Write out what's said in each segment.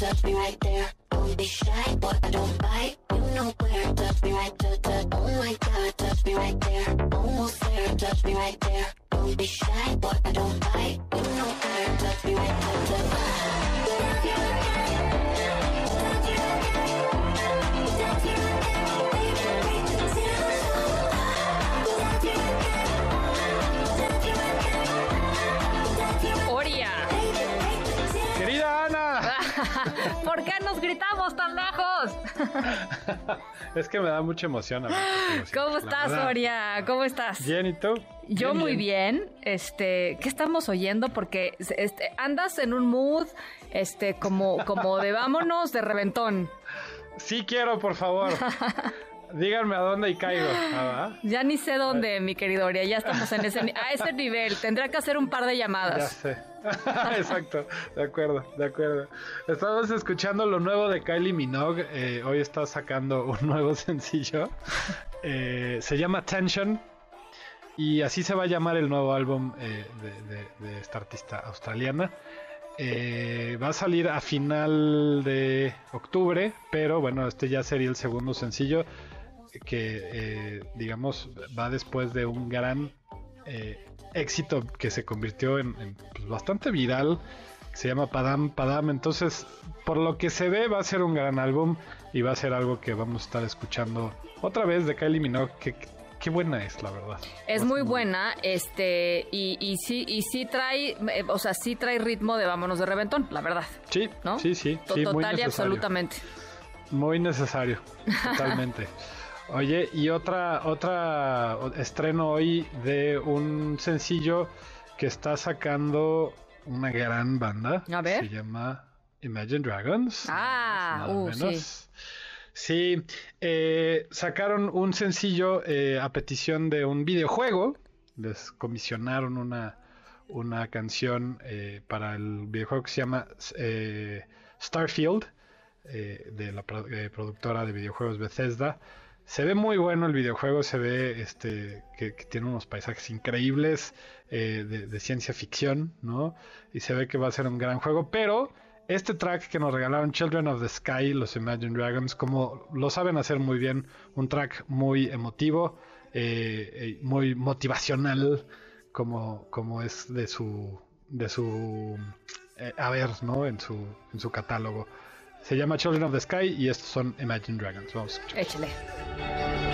touch me right there. Don't be shy, boy, I don't bite. You know where, touch me right there, touch. Oh my God, touch me right there. Almost there, touch me right there. Don't be shy, boy, I don't Es que me da mucha emoción. ¿Cómo estás, Soria? ¿Cómo estás? Bien, ¿y tú? Yo muy bien. Este, ¿qué estamos oyendo? Porque este, andas en un mood, este, como, como de vámonos de reventón. Sí quiero, por favor. Díganme a dónde y caigo. Ah, ya ni sé dónde, mi querido Oria. Ya estamos en ese, a ese nivel. Tendrá que hacer un par de llamadas. Ya sé. Exacto. De acuerdo, de acuerdo. Estamos escuchando lo nuevo de Kylie Minogue. Eh, hoy está sacando un nuevo sencillo. Eh, se llama Tension. Y así se va a llamar el nuevo álbum eh, de, esta artista australiana. va a salir a final de octubre, pero bueno, este ya sería el segundo sencillo que eh, digamos va después de un gran eh, éxito que se convirtió en, pues, bastante viral se llama Padam Padam entonces por lo que se ve va a ser un gran álbum y va a ser algo que vamos a estar escuchando otra vez de Kylie Minogue que qué buena es, la verdad. Es muy buena, este, y, y sí, y sí trae, eh, o sea, sí trae ritmo de vámonos de reventón, la verdad. Sí, ¿no? sí, sí. Total y absolutamente. Muy necesario, totalmente. Oye, y otra, otra estreno hoy de un sencillo que está sacando una gran banda. A ver. Se llama Imagine Dragons. Ah, uh, sí. Sí, eh, sacaron un sencillo eh, a petición de un videojuego. Les comisionaron una, una canción eh, para el videojuego que se llama Starfield, de la productora de videojuegos Bethesda. Se ve muy bueno el videojuego, se ve este que, tiene unos paisajes increíbles eh, de, ciencia ficción, ¿no? Y se ve que va a ser un gran juego, pero este track que nos regalaron Children of the Sky, los Imagine Dragons, como lo saben hacer muy bien, un track muy emotivo, eh, eh, muy motivacional, como, como es de su de su haber, ¿no? En su en su catálogo. Se llama Children of the Sky y estos son Imagine Dragons. Vamos a.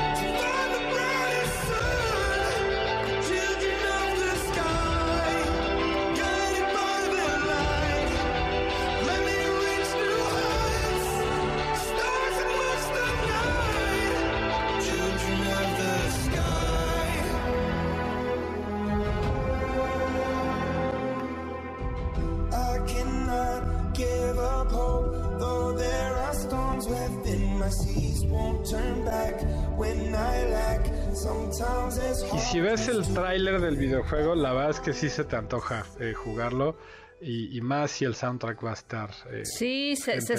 Y si ves el tráiler del videojuego, la verdad es que sí se te antoja eh, jugarlo. Y, más si el soundtrack va a estar. Eh, sí, se, se,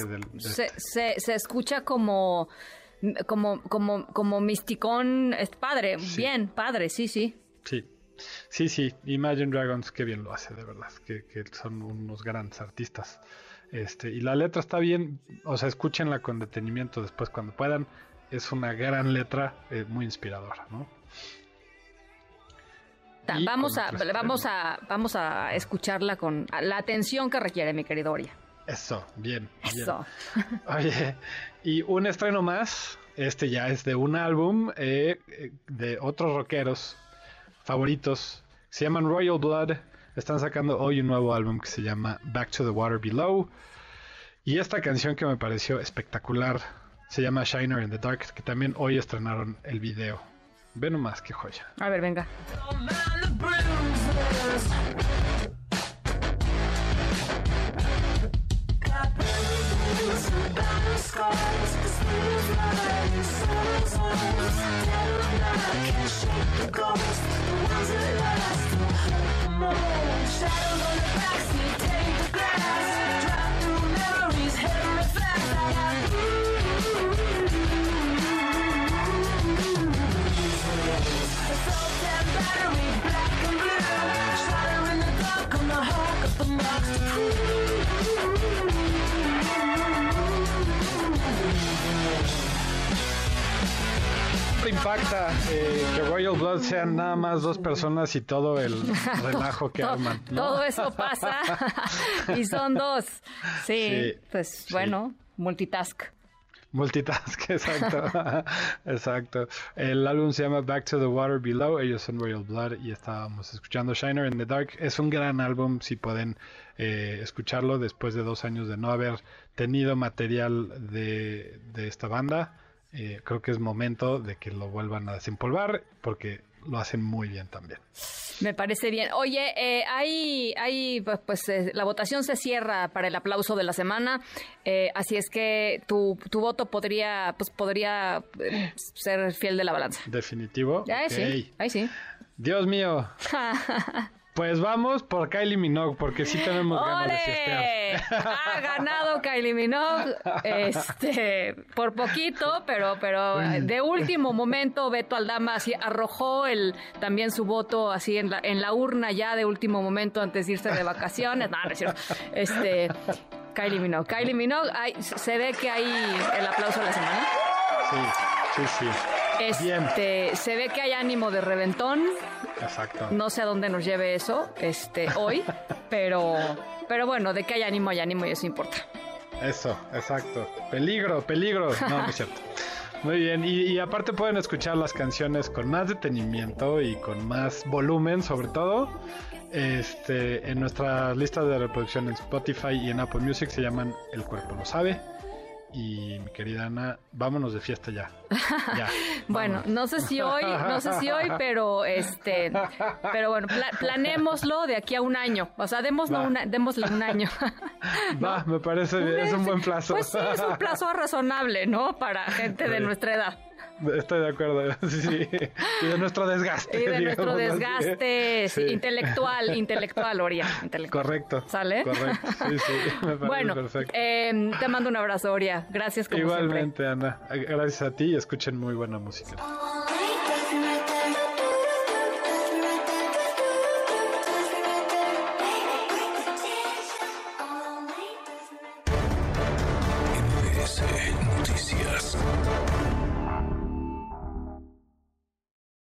se, escucha como, como, como, como misticón. Es padre, bien, padre, sí, sí. Sí, Sí, sí, Imagine Dragons, qué bien lo hace, de verdad, que, que son unos grandes artistas. Este, y la letra está bien, o sea, escúchenla con detenimiento después cuando puedan. Es una gran letra, eh, muy inspiradora, ¿no? Ta- Vamos a, vamos a, vamos a escucharla con la atención que requiere, mi querido Oria. Eso, bien. bien. Eso. Oye, y un estreno más, este ya es de un álbum eh, eh, de otros rockeros favoritos, se llaman Royal Blood, están sacando hoy un nuevo álbum que se llama Back to the Water Below, y esta canción que me pareció espectacular se llama Shiner in the Dark, que también hoy estrenaron el video. Ve nomás qué joya. A ver, venga. Shadows on the backseat, take the glass, Drive through memories, hit them fast I got Eh, que Royal Blood sean nada más dos personas y todo el relajo que To- arman. ¿no? Todo eso pasa y son dos. Sí, Sí, pues sí. bueno, multitask. Multitask, exacto. exacto. El álbum se llama Back to the Water Below. Ellos son Royal Blood y estábamos escuchando Shiner in the Dark. Es un gran álbum si pueden eh, escucharlo después de dos años de no haber tenido material de, de esta banda. Eh, creo que es momento de que lo vuelvan a desempolvar porque lo hacen muy bien también. Me parece bien. Oye, eh, hay, hay, pues, pues, eh, la votación se cierra para el aplauso de la semana, eh, así es que tu, tu voto podría, pues, podría eh, ser fiel de la balanza. Definitivo. Ahí Ok. sí, ahí sí. Dios mío. Pues vamos por Kylie Minogue porque sí tenemos ganas de ¡Ole! fiestear. Ha ganado Kylie Minogue, este, por poquito, pero, pero de último momento Beto Aldama así arrojó el también su voto así en la, en la urna ya de último momento antes de irse de vacaciones. No, no es cierto. Este, Kylie Minogue, Kylie Minogue, ay, se ve que hay el aplauso de la semana. Sí, sí, sí. Bien. Este, se ve que hay ánimo de reventón. Exacto. No sé a dónde nos lleve eso, este, hoy, pero, pero bueno, de que hay ánimo, hay ánimo y eso importa. Eso, exacto. Peligro, peligro. No, no es cierto. Muy bien, y, y aparte pueden escuchar las canciones con más detenimiento y con más volumen, sobre todo. Este, en nuestra lista de reproducción en Spotify y en Apple Music se llaman El cuerpo lo sabe. Y querida Ana, vámonos de fiesta ya. Ya. Bueno, no sé si hoy, no sé si hoy, pero este, pero bueno, pla- planémoslo de aquí a un año. O sea, démoslo una, démosle un año. Va, me parece bien, es un buen plazo. Pues sí, es un plazo razonable, ¿no? Para gente de nuestra edad. Estoy de acuerdo, sí, sí. Y de nuestro desgaste. Y de nuestro así. desgaste sí, intelectual, intelectual, Oria. intelectual. Correcto. ¿Sale? Correcto, sí, sí. Me parece Bueno, perfecto. eh, te mando un abrazo, Oria. Gracias como siempre. Igualmente, Ana. Gracias a ti y escuchen muy buena música.